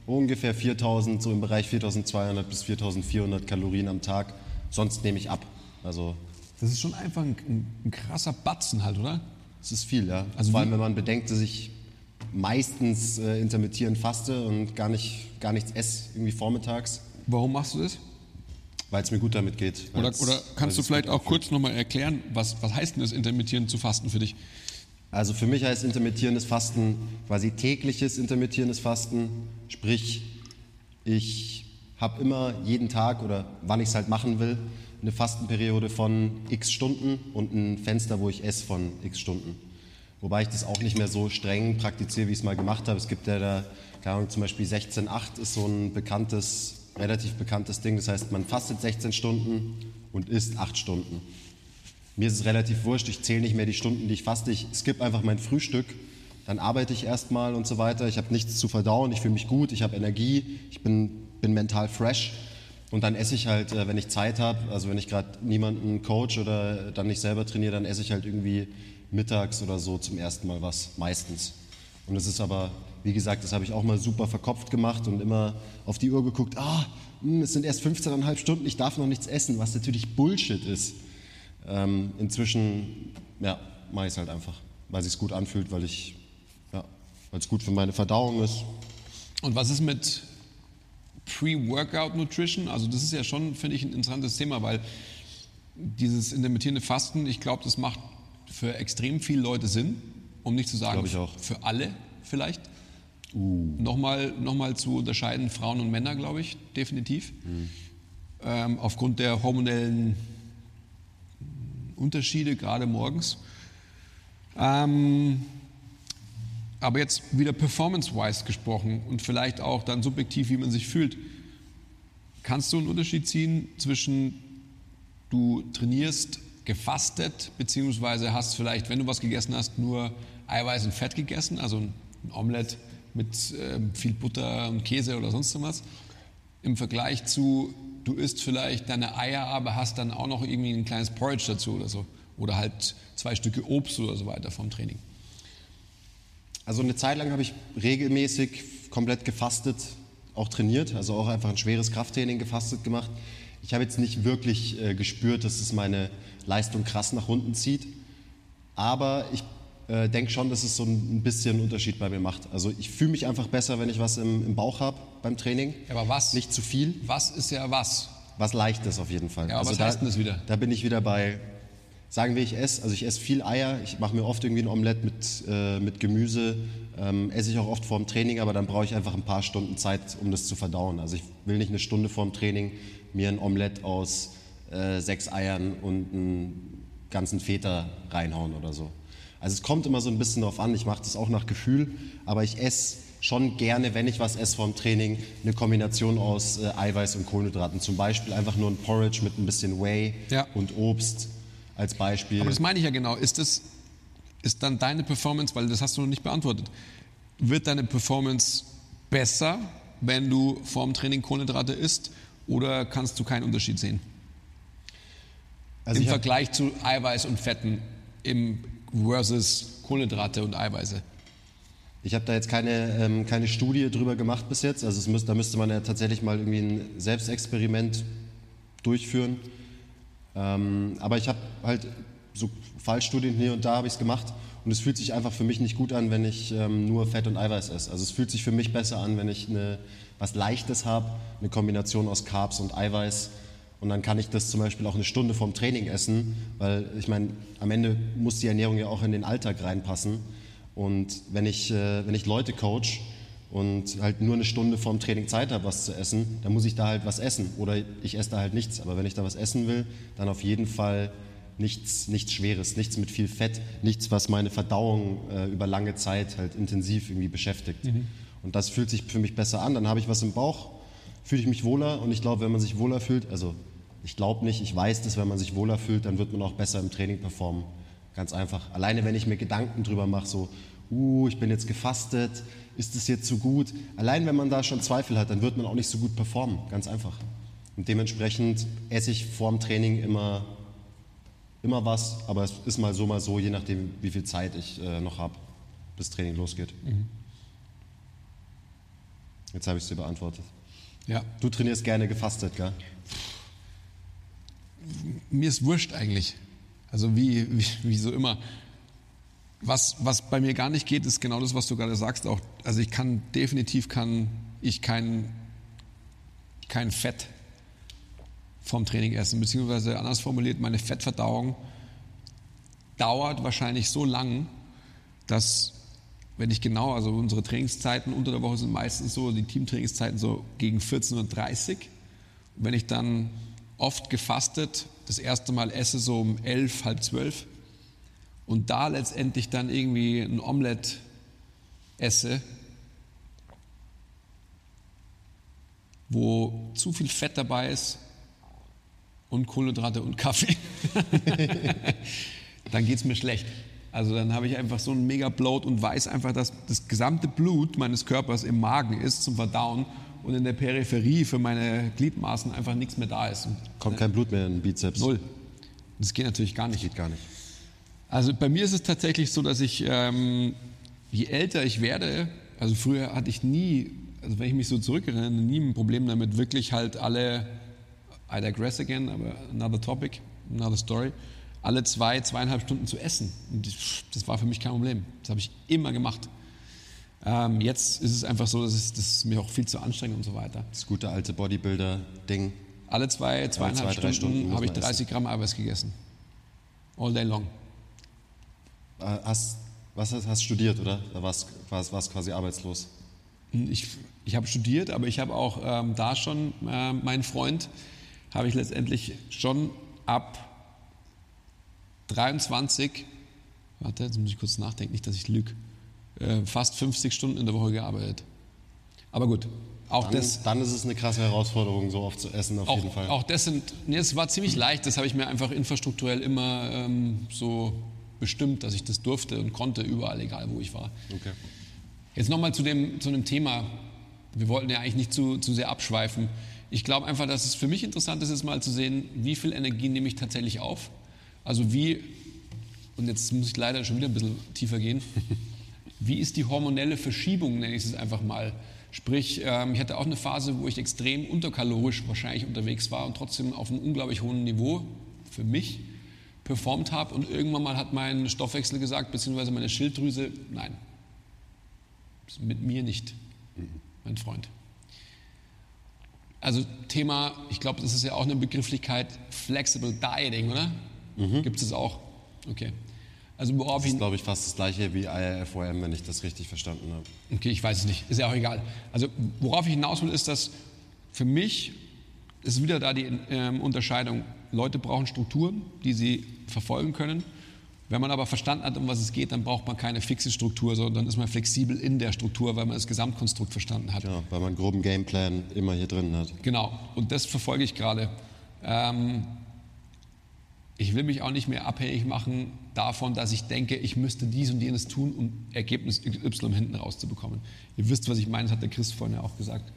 ungefähr 4000, so im Bereich 4200 bis 4400 Kalorien am Tag. Sonst nehme ich ab. Also Das ist schon einfach ein, ein, ein krasser Batzen halt, oder? es ist viel, ja. Also Vor allem, wenn man bedenkt, dass ich meistens äh, intermittierend faste und gar, nicht, gar nichts esse, irgendwie vormittags, Warum machst du das? Weil es mir gut damit geht. Oder, oder kannst du vielleicht auch kurz nochmal erklären, was, was heißt denn das intermittierend zu fasten für dich? Also für mich heißt intermittierendes Fasten quasi tägliches intermittierendes Fasten. Sprich, ich habe immer jeden Tag oder wann ich es halt machen will, eine Fastenperiode von x Stunden und ein Fenster, wo ich esse von x Stunden. Wobei ich das auch nicht mehr so streng praktiziere, wie ich es mal gemacht habe. Es gibt ja da, keine Ahnung, zum Beispiel 16-8 ist so ein bekanntes, relativ bekanntes Ding. Das heißt, man fastet 16 Stunden und isst 8 Stunden. Mir ist es relativ wurscht, ich zähle nicht mehr die Stunden, die ich faste. Ich skippe einfach mein Frühstück, dann arbeite ich erstmal und so weiter. Ich habe nichts zu verdauen, ich fühle mich gut, ich habe Energie, ich bin, bin mental fresh. Und dann esse ich halt, äh, wenn ich Zeit habe, also wenn ich gerade niemanden coach oder dann nicht selber trainiere, dann esse ich halt irgendwie mittags oder so zum ersten Mal was, meistens. Und es ist aber, wie gesagt, das habe ich auch mal super verkopft gemacht und immer auf die Uhr geguckt, ah, hm, es sind erst 15,5 Stunden, ich darf noch nichts essen, was natürlich Bullshit ist. Ähm, inzwischen ja, mache ich es halt einfach, weil es sich gut anfühlt, weil ich, ja, weil es gut für meine Verdauung ist. Und was ist mit Pre-Workout Nutrition? Also das ist ja schon, finde ich, ein interessantes Thema, weil dieses intermittierende Fasten, ich glaube, das macht für extrem viele Leute Sinn, um nicht zu sagen für alle vielleicht. Nochmal, nochmal zu unterscheiden, Frauen und Männer, glaube ich, definitiv. Ähm, aufgrund der hormonellen Unterschiede, gerade morgens. Ähm, aber jetzt wieder performance-wise gesprochen und vielleicht auch dann subjektiv, wie man sich fühlt. Kannst du einen Unterschied ziehen zwischen du trainierst gefastet, beziehungsweise hast vielleicht, wenn du was gegessen hast, nur Eiweiß und Fett gegessen, also ein Omelett mit ähm, viel Butter und Käse oder sonst was, im Vergleich zu, du isst vielleicht deine Eier, aber hast dann auch noch irgendwie ein kleines Porridge dazu oder so. Oder halt zwei Stücke Obst oder so weiter vom Training. Also eine Zeit lang habe ich regelmäßig komplett gefastet, auch trainiert, also auch einfach ein schweres Krafttraining gefastet gemacht. Ich habe jetzt nicht wirklich äh, gespürt, dass es meine Leistung krass nach unten zieht, aber ich äh, denke schon, dass es so ein bisschen einen Unterschied bei mir macht. Also ich fühle mich einfach besser, wenn ich was im, im Bauch habe beim Training. Ja, aber was? Nicht zu viel. Was ist ja was? Was Leichtes auf jeden Fall. Also Ja, aber was da, heißt denn das wieder? Da bin ich wieder bei, sagen wir, ich esse, also ich esse viel Eier, ich mache mir oft irgendwie ein Omelett mit, äh, mit Gemüse, ähm, esse ich auch oft vorm Training, aber dann brauche ich einfach ein paar Stunden Zeit, um das zu verdauen. Also ich will nicht eine Stunde vorm Training mir ein Omelett aus äh, sechs Eiern und einen ganzen Feta reinhauen oder so. Also es kommt immer so ein bisschen darauf an, ich mache das auch nach Gefühl, aber ich esse schon gerne, wenn ich was esse vorm Training, eine Kombination aus äh, Eiweiß und Kohlenhydraten. Zum Beispiel einfach nur ein Porridge mit ein bisschen Whey Ja. und Obst als Beispiel. Aber das meine ich ja genau. Ist das ist dann deine Performance, weil das hast du noch nicht beantwortet, wird deine Performance besser, wenn du vorm Training Kohlenhydrate isst oder kannst du keinen Unterschied sehen? also Im Vergleich zu Eiweiß und Fetten im versus Kohlenhydrate und Eiweiße. ich hab da jetzt keine, ähm, keine Studie drüber gemacht bis jetzt. Also müsste, da müsste man ja tatsächlich mal irgendwie ein Selbstexperiment durchführen. Ähm, aber ich habe halt so Fallstudien hier und da habe ich es gemacht und es fühlt sich einfach für mich nicht gut an, wenn ich ähm, nur Fett und Eiweiß esse. Also es fühlt sich für mich besser an, wenn ich eine, was Leichtes habe, eine Kombination aus Carbs und Eiweiß und dann kann ich das zum Beispiel auch eine Stunde vorm Training essen, weil ich meine, am Ende muss die Ernährung ja auch in den Alltag reinpassen und wenn ich, äh, wenn ich Leute coach und halt nur eine Stunde vorm Training Zeit habe, was zu essen, dann muss ich da halt was essen oder ich esse da halt nichts. Aber wenn ich da was essen will, dann auf jeden Fall nichts, nichts Schweres, nichts mit viel Fett, nichts, was meine Verdauung äh, über lange Zeit halt intensiv irgendwie beschäftigt. Und das fühlt sich für mich besser an. Dann habe ich was im Bauch, fühle ich mich wohler und ich glaube, wenn man sich wohler fühlt, also ich glaube nicht, ich weiß, dass wenn man sich wohler fühlt, dann wird man auch besser im Training performen. Ganz einfach. Alleine wenn ich mir Gedanken drüber mache, so, uh, ich bin jetzt gefastet, ist es jetzt so gut? Allein wenn man da schon Zweifel hat, dann wird man auch nicht so gut performen. Ganz einfach. Und dementsprechend esse ich vorm Training immer immer was, aber es ist mal so, mal so, je nachdem, wie viel Zeit ich äh, noch habe, bis Training losgeht. Jetzt habe ich es dir beantwortet. Ja. Du trainierst gerne gefastet, gell? Mir ist wurscht eigentlich. Also wie, wie, wie so immer. Was, was bei mir gar nicht geht, ist genau das, was du gerade sagst. Auch, also ich kann definitiv kann ich kein, kein Fett vom Training essen, beziehungsweise anders formuliert, meine Fettverdauung dauert wahrscheinlich so lang, dass wenn ich genau, also unsere Trainingszeiten unter der Woche sind meistens so, die Teamtrainingszeiten so gegen 14.30 Uhr. Wenn ich dann oft gefastet. Das erste Mal esse, so um 11, halb 12 und da letztendlich dann irgendwie ein Omelett esse, wo zu viel Fett dabei ist und Kohlenhydrate und Kaffee, dann geht es mir schlecht. Also dann habe ich einfach so einen mega Bloat und weiß einfach, dass das gesamte Blut meines Körpers im Magen ist zum Verdauen und in der Peripherie für meine Gliedmaßen einfach nichts mehr da ist. Kommt kein Blut mehr in den Bizeps. Null. Das geht natürlich gar nicht. Geht gar nicht. Also bei mir ist es tatsächlich so, dass ich, ähm, je älter ich werde, also früher hatte ich nie, also wenn ich mich so zurückerinnere, nie ein Problem damit, wirklich halt alle, I digress again, aber another topic, another story, alle zwei, zweieinhalb Stunden zu essen. Und das, das war für mich kein Problem. Das habe ich immer gemacht. Ähm, jetzt ist es einfach so, dass es, das ist mir auch viel zu anstrengend und so weiter. Das gute alte Bodybuilder-Ding. Alle zwei, zweieinhalb zwei, drei Stunden Stunden habe ich man 30 Gramm Eiweiß gegessen. All day long. Äh, Hast, was hast, hast studiert, oder? Da warst warst quasi arbeitslos. Ich, ich habe studiert, aber ich habe auch ähm, da schon, äh, meinen Freund, habe ich letztendlich schon ab 23, warte, jetzt muss ich kurz nachdenken, nicht, dass ich lüge, äh, fast 50 Stunden in der Woche gearbeitet. Aber gut, auch Dann, das, dann ist es eine krasse Herausforderung, so oft zu essen, auf jeden auch, Fall. auch das sind, nee, es war ziemlich leicht, das habe ich mir einfach infrastrukturell immer ähm, so bestimmt, dass ich das durfte und konnte, überall, egal wo ich war. Okay. Jetzt nochmal zu dem, zu dem Thema. Wir wollten ja eigentlich nicht zu, zu sehr abschweifen. Ich glaube einfach, dass es für mich interessant ist, jetzt mal zu sehen, wie viel Energie nehme ich tatsächlich auf. Also wie, und jetzt muss ich leider schon wieder ein bisschen tiefer gehen, wie ist die hormonelle Verschiebung, nenne ich es einfach mal. Sprich, ähm, ich hatte auch eine Phase, wo ich extrem unterkalorisch wahrscheinlich unterwegs war und trotzdem auf einem unglaublich hohen Niveau für mich performt habe. Und irgendwann mal hat mein Stoffwechsel gesagt, beziehungsweise meine Schilddrüse, nein, mit mir nicht, mein Freund. Also Thema, ich glaube, das ist ja auch eine Begrifflichkeit, Flexible Dieting, oder? Gibt es auch? Okay. Also worauf Das ist, glaube ich, fast das gleiche wie IRFOM, wenn ich das richtig verstanden habe. Okay, ich weiß es nicht. Ist ja auch egal. Also worauf ich hinaus will, ist, dass für mich ist wieder da die ähm, Unterscheidung. Leute brauchen Strukturen, die sie verfolgen können. Wenn man aber verstanden hat, um was es geht, dann braucht man keine fixe Struktur, sondern dann ist man flexibel in der Struktur, weil man das Gesamtkonstrukt verstanden hat. Ja, weil man einen groben Gameplan immer hier drin hat. Genau, und das verfolge ich gerade. Ähm, ich will mich auch nicht mehr abhängig machen davon, dass ich denke, ich müsste dies und jenes tun, um Ergebnis Y hinten rauszubekommen. Ihr wisst, was ich meine, das hat der Chris vorhin ja auch gesagt.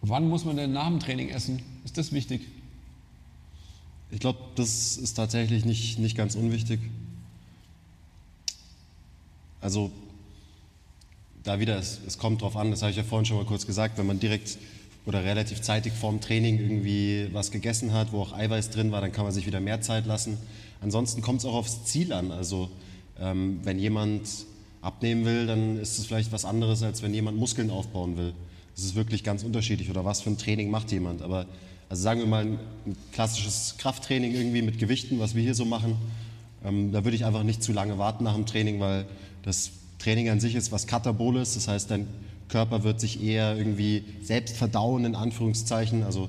Wann muss man denn nach dem Training essen? Ist das wichtig? Ich glaube, das ist tatsächlich nicht, nicht ganz unwichtig. Also, da wieder, es, es kommt drauf an, das habe ich ja vorhin schon mal kurz gesagt, wenn man direkt oder relativ zeitig vorm Training irgendwie was gegessen hat, wo auch Eiweiß drin war, dann kann man sich wieder mehr Zeit lassen. Ansonsten kommt es auch aufs Ziel an. Also, ähm, wenn jemand abnehmen will, dann ist es vielleicht was anderes, als wenn jemand Muskeln aufbauen will. Das ist wirklich ganz unterschiedlich oder was für ein Training macht jemand. Aber also sagen wir mal ein, klassisches Krafttraining irgendwie mit Gewichten, was wir hier so machen, ähm, da würde ich einfach nicht zu lange warten nach dem Training, weil das Training an sich ist was Kataboles, das heißt, dein Körper wird sich eher irgendwie selbst verdauen, in Anführungszeichen. Also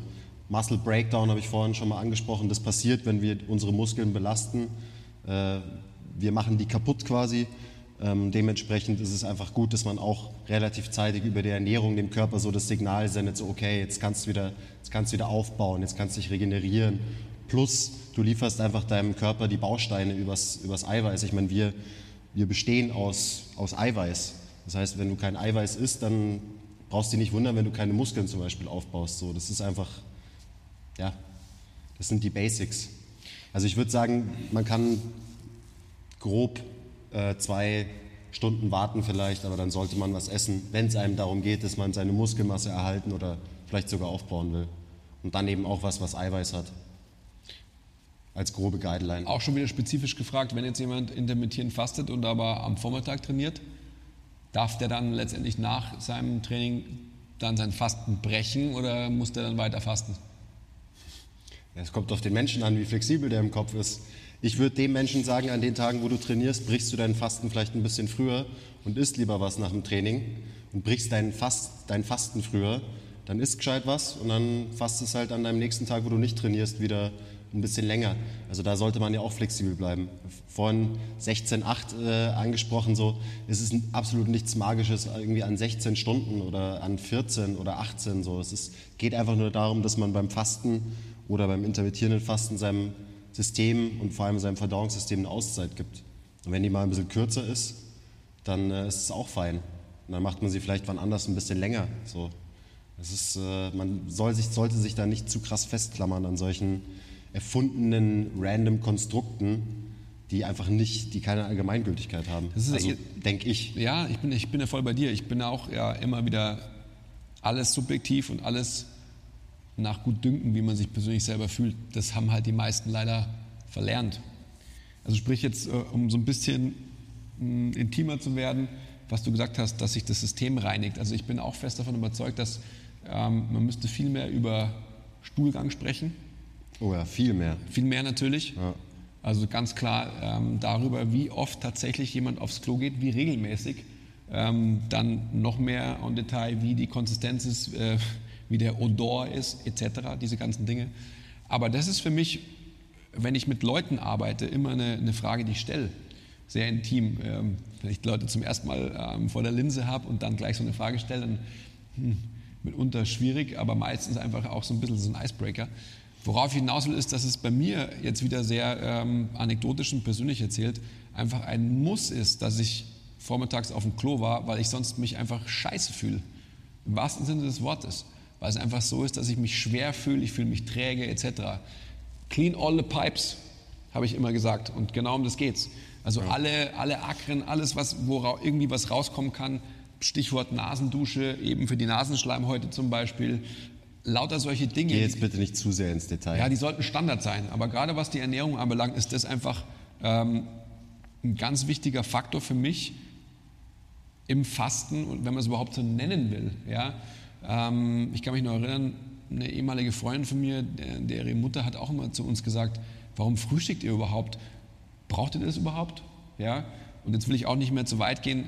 Muscle Breakdown habe ich vorhin schon mal angesprochen. Das passiert, wenn wir unsere Muskeln belasten. Äh, wir machen die kaputt quasi. Ähm, dementsprechend ist es einfach gut, dass man auch relativ zeitig über die Ernährung dem Körper so das Signal sendet, so okay, jetzt kannst du wieder, jetzt kannst du wieder aufbauen, jetzt kannst du dich regenerieren. Plus, du lieferst einfach deinem Körper die Bausteine übers, übers Eiweiß. Ich meine, wir, wir bestehen aus, aus Eiweiß. Das heißt, wenn du kein Eiweiß isst, dann brauchst du dich nicht wundern, wenn du keine Muskeln zum Beispiel aufbaust. So, das ist einfach, ja, Das sind die Basics. Also ich würde sagen, man kann grob äh, zwei Stunden warten vielleicht, aber dann sollte man was essen, wenn es einem darum geht, dass man seine Muskelmasse erhalten oder vielleicht sogar aufbauen will. Und dann eben auch was, was Eiweiß hat. Als grobe Guideline. Auch schon wieder spezifisch gefragt, wenn jetzt jemand intermittierend fastet und aber am Vormittag trainiert, darf der dann letztendlich nach seinem Training dann sein Fasten brechen oder muss der dann weiter fasten? Es kommt auf den Menschen an, wie flexibel der im Kopf ist. Ich würde dem Menschen sagen, an den Tagen, wo du trainierst, brichst du deinen Fasten vielleicht ein bisschen früher und isst lieber was nach dem Training und brichst deinen, Fast, deinen Fasten früher. Dann isst gescheit was und dann fastest halt an deinem nächsten Tag, wo du nicht trainierst, wieder ein bisschen länger. Also da sollte man ja auch flexibel bleiben. Vorhin 16,8 äh, angesprochen, so, es ist absolut nichts Magisches irgendwie an 16 Stunden oder an 14 oder 18. So. Es ist, geht einfach nur darum, dass man beim Fasten oder beim intermittierenden Fasten seinem System und vor allem seinem Verdauungssystem eine Auszeit gibt. Und wenn die mal ein bisschen kürzer ist, dann äh, ist es auch fein. Und dann macht man sie vielleicht wann anders ein bisschen länger. So. Es ist, äh, man soll sich, sollte sich da nicht zu krass festklammern an solchen erfundenen random Konstrukten, die einfach nicht, die keine Allgemeingültigkeit haben. Das ist also, denke ich. Ja, ich bin, ich bin ja voll bei dir. Ich bin auch ja immer wieder alles subjektiv und alles nach Gutdünken, wie man sich persönlich selber fühlt. Das haben halt die meisten leider verlernt. Also sprich jetzt, äh, um so ein bisschen mh, intimer zu werden, was du gesagt hast, dass sich das System reinigt. Also ich bin auch fest davon überzeugt, dass ähm, man müsste viel mehr über Stuhlgang sprechen. Oh ja, viel mehr. Viel mehr natürlich. Ja. Also ganz klar ähm, darüber, wie oft tatsächlich jemand aufs Klo geht, wie regelmäßig. Ähm, dann noch mehr en Detail, wie die Konsistenz ist, äh, wie der Odor ist, etc., diese ganzen Dinge. Aber das ist für mich, wenn ich mit Leuten arbeite, immer eine, eine Frage, die ich stelle. Sehr intim. Ähm, wenn ich Leute zum ersten Mal ähm, vor der Linse habe und dann gleich so eine Frage stelle, dann hm, mitunter schwierig, aber meistens einfach auch so ein bisschen so ein Icebreaker. Worauf ich hinaus will, ist, dass es bei mir jetzt wieder sehr ähm, anekdotisch und persönlich erzählt, einfach ein Muss ist, dass ich vormittags auf dem Klo war, weil ich sonst mich einfach scheiße fühle. Im wahrsten Sinne des Wortes. Weil es einfach so ist, dass ich mich schwer fühle, ich fühle mich träge etc. Clean all the pipes, habe ich immer gesagt. Und genau um das geht's. Also alle, alle Akren, alles, was, wo irgendwie was rauskommen kann, Stichwort Nasendusche, eben für die Nasenschleimhäute zum Beispiel, lauter solche Dinge. Geh jetzt bitte nicht zu sehr ins Detail. Ja, die sollten Standard sein. Aber gerade was die Ernährung anbelangt, ist das einfach ähm, ein ganz wichtiger Faktor für mich im Fasten und wenn man es überhaupt so nennen will. Ja? Ähm, ich kann mich noch erinnern, eine ehemalige Freundin von mir, der, der ihre Mutter hat auch immer zu uns gesagt, warum frühstückt ihr überhaupt? Braucht ihr das überhaupt? Ja? Und jetzt will ich auch nicht mehr zu weit gehen,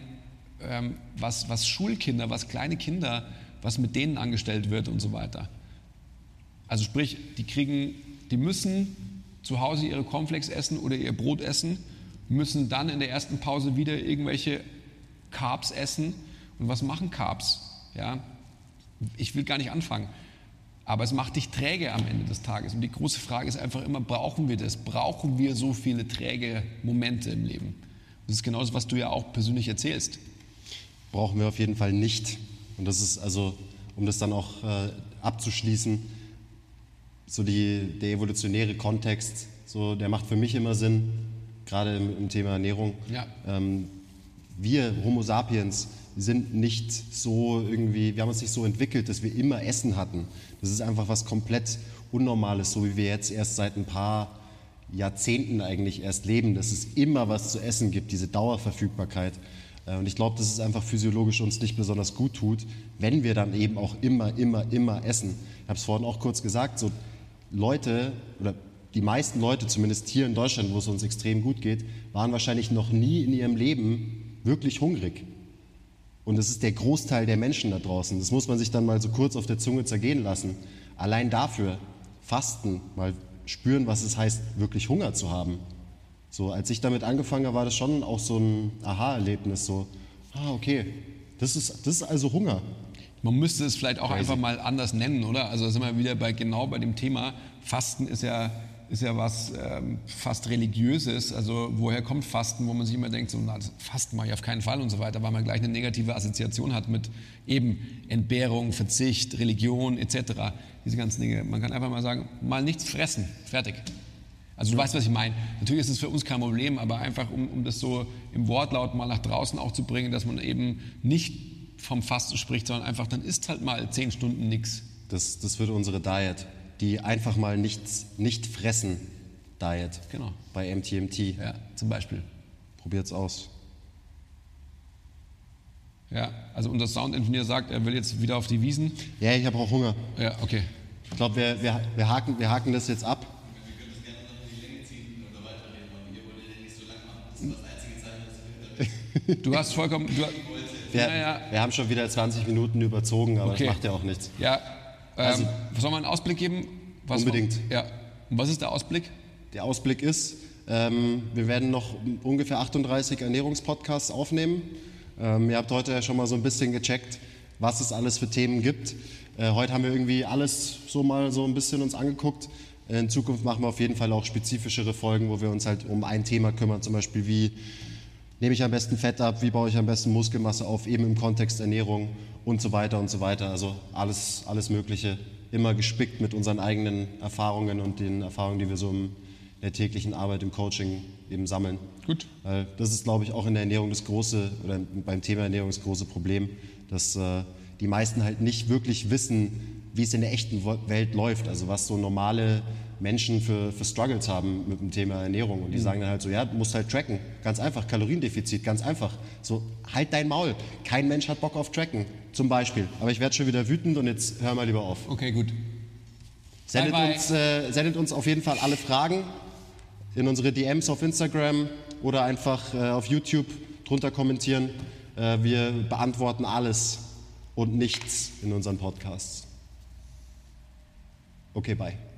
ähm, was, was Schulkinder, was kleine Kinder, was mit denen angestellt wird und so weiter. Also sprich, die kriegen, die müssen zu Hause ihre Cornflakes essen oder ihr Brot essen, müssen dann in der ersten Pause wieder irgendwelche Carbs essen. Und was machen Carbs? Ja, ich will gar nicht anfangen. Aber es macht dich träge am Ende des Tages. Und die große Frage ist einfach immer, brauchen wir das? Brauchen wir so viele träge Momente im Leben? Das ist genau das, was du ja auch persönlich erzählst. brauchen wir auf jeden Fall nicht. Und das ist also, um das dann auch äh, abzuschließen, so die, der evolutionäre Kontext, so, der macht für mich immer Sinn, gerade im, im Thema Ernährung. Ja. Ähm, wir Homo sapiens sind nicht so irgendwie, wir haben uns nicht so entwickelt, dass wir immer Essen hatten. Das ist einfach was komplett Unnormales, so wie wir jetzt erst seit ein paar Jahrzehnten eigentlich erst leben, dass es immer was zu essen gibt, diese Dauerverfügbarkeit. Äh, Und ich glaube, dass es einfach physiologisch uns nicht besonders gut tut, wenn wir dann eben auch immer, immer, immer essen. Ich habe es vorhin auch kurz gesagt, so Leute oder die meisten Leute, zumindest hier in Deutschland, wo es uns extrem gut geht, waren wahrscheinlich noch nie in ihrem Leben wirklich hungrig. Und das ist der Großteil der Menschen da draußen. Das muss man sich dann mal so kurz auf der Zunge zergehen lassen. Allein dafür, Fasten, mal spüren, was es heißt, wirklich Hunger zu haben. So, als ich damit angefangen habe, war das schon auch so ein Aha-Erlebnis. So, ah, okay, das ist, das ist also Hunger. Man müsste es vielleicht auch Crazy. einfach mal anders nennen, oder? Also da sind wir wieder bei genau bei dem Thema. Fasten ist ja ist ja was ähm, fast religiöses. Also woher kommt Fasten, wo man sich immer denkt, so, na, Fasten mache ich auf keinen Fall und so weiter, weil man gleich eine negative Assoziation hat mit eben Entbehrung, Verzicht, Religion etc. Diese ganzen Dinge. Man kann einfach mal sagen, mal nichts fressen, fertig. Also du weißt, was ich meine. Natürlich ist es für uns kein Problem, aber einfach um, um das so im Wortlaut mal nach draußen auch zu bringen, dass man eben nicht vom Fasten spricht, sondern einfach, dann isst halt mal zehn Stunden nichts. Das, das wird unsere Diet. Die einfach mal nichts, nicht fressen Diet. Genau. Bei MTMT. Ja, zum Beispiel. Probiert's aus. Ja, also unser Soundingenieur sagt, er will jetzt wieder auf die Wiesen. Ja, ich habe auch Hunger. Ja, okay. Ich glaube, wir, wir, wir, haken, wir haken das jetzt ab. Du hast vollkommen. Du, Wir, Naja. wir haben schon wieder 20 Minuten überzogen, aber Okay. das macht ja auch nichts. ja, ähm, Also- soll man einen Ausblick geben? Was Unbedingt. Ja. Und was ist der Ausblick? Der Ausblick ist, ähm, wir werden noch ungefähr 38 Ernährungspodcasts aufnehmen. Ähm, ihr habt heute ja schon mal so ein bisschen gecheckt, was es alles für Themen gibt. Äh, heute haben wir irgendwie alles so mal so ein bisschen uns angeguckt. In Zukunft machen wir auf jeden Fall auch spezifischere Folgen, wo wir uns halt um ein Thema kümmern, zum Beispiel wie nehme ich am besten Fett ab, wie baue ich am besten Muskelmasse auf, eben im Kontext Ernährung und so weiter und so weiter. Also alles, alles Mögliche, immer gespickt mit unseren eigenen Erfahrungen und den Erfahrungen, die wir so in der täglichen Arbeit im Coaching eben sammeln. Gut. Weil das ist, glaube ich, auch in der Ernährung das große, oder beim Thema Ernährung das große Problem, dass äh, die meisten halt nicht wirklich wissen, wie es in der echten Welt läuft. Also was so normale Menschen für, für Struggles haben mit dem Thema Ernährung. Und die sagen dann halt so, ja, du musst halt tracken. Ganz einfach, Kaloriendefizit, ganz einfach. So, halt dein Maul. Kein Mensch hat Bock auf Tracken, zum Beispiel. Aber ich werde schon wieder wütend und jetzt hör mal lieber auf. Okay, gut. Sendet, Bye, bye. Uns, äh, sendet uns auf jeden Fall alle Fragen in unsere DMs auf Instagram oder einfach äh, auf YouTube drunter kommentieren. Äh, wir beantworten alles und nichts in unseren Podcasts. Okay, bye.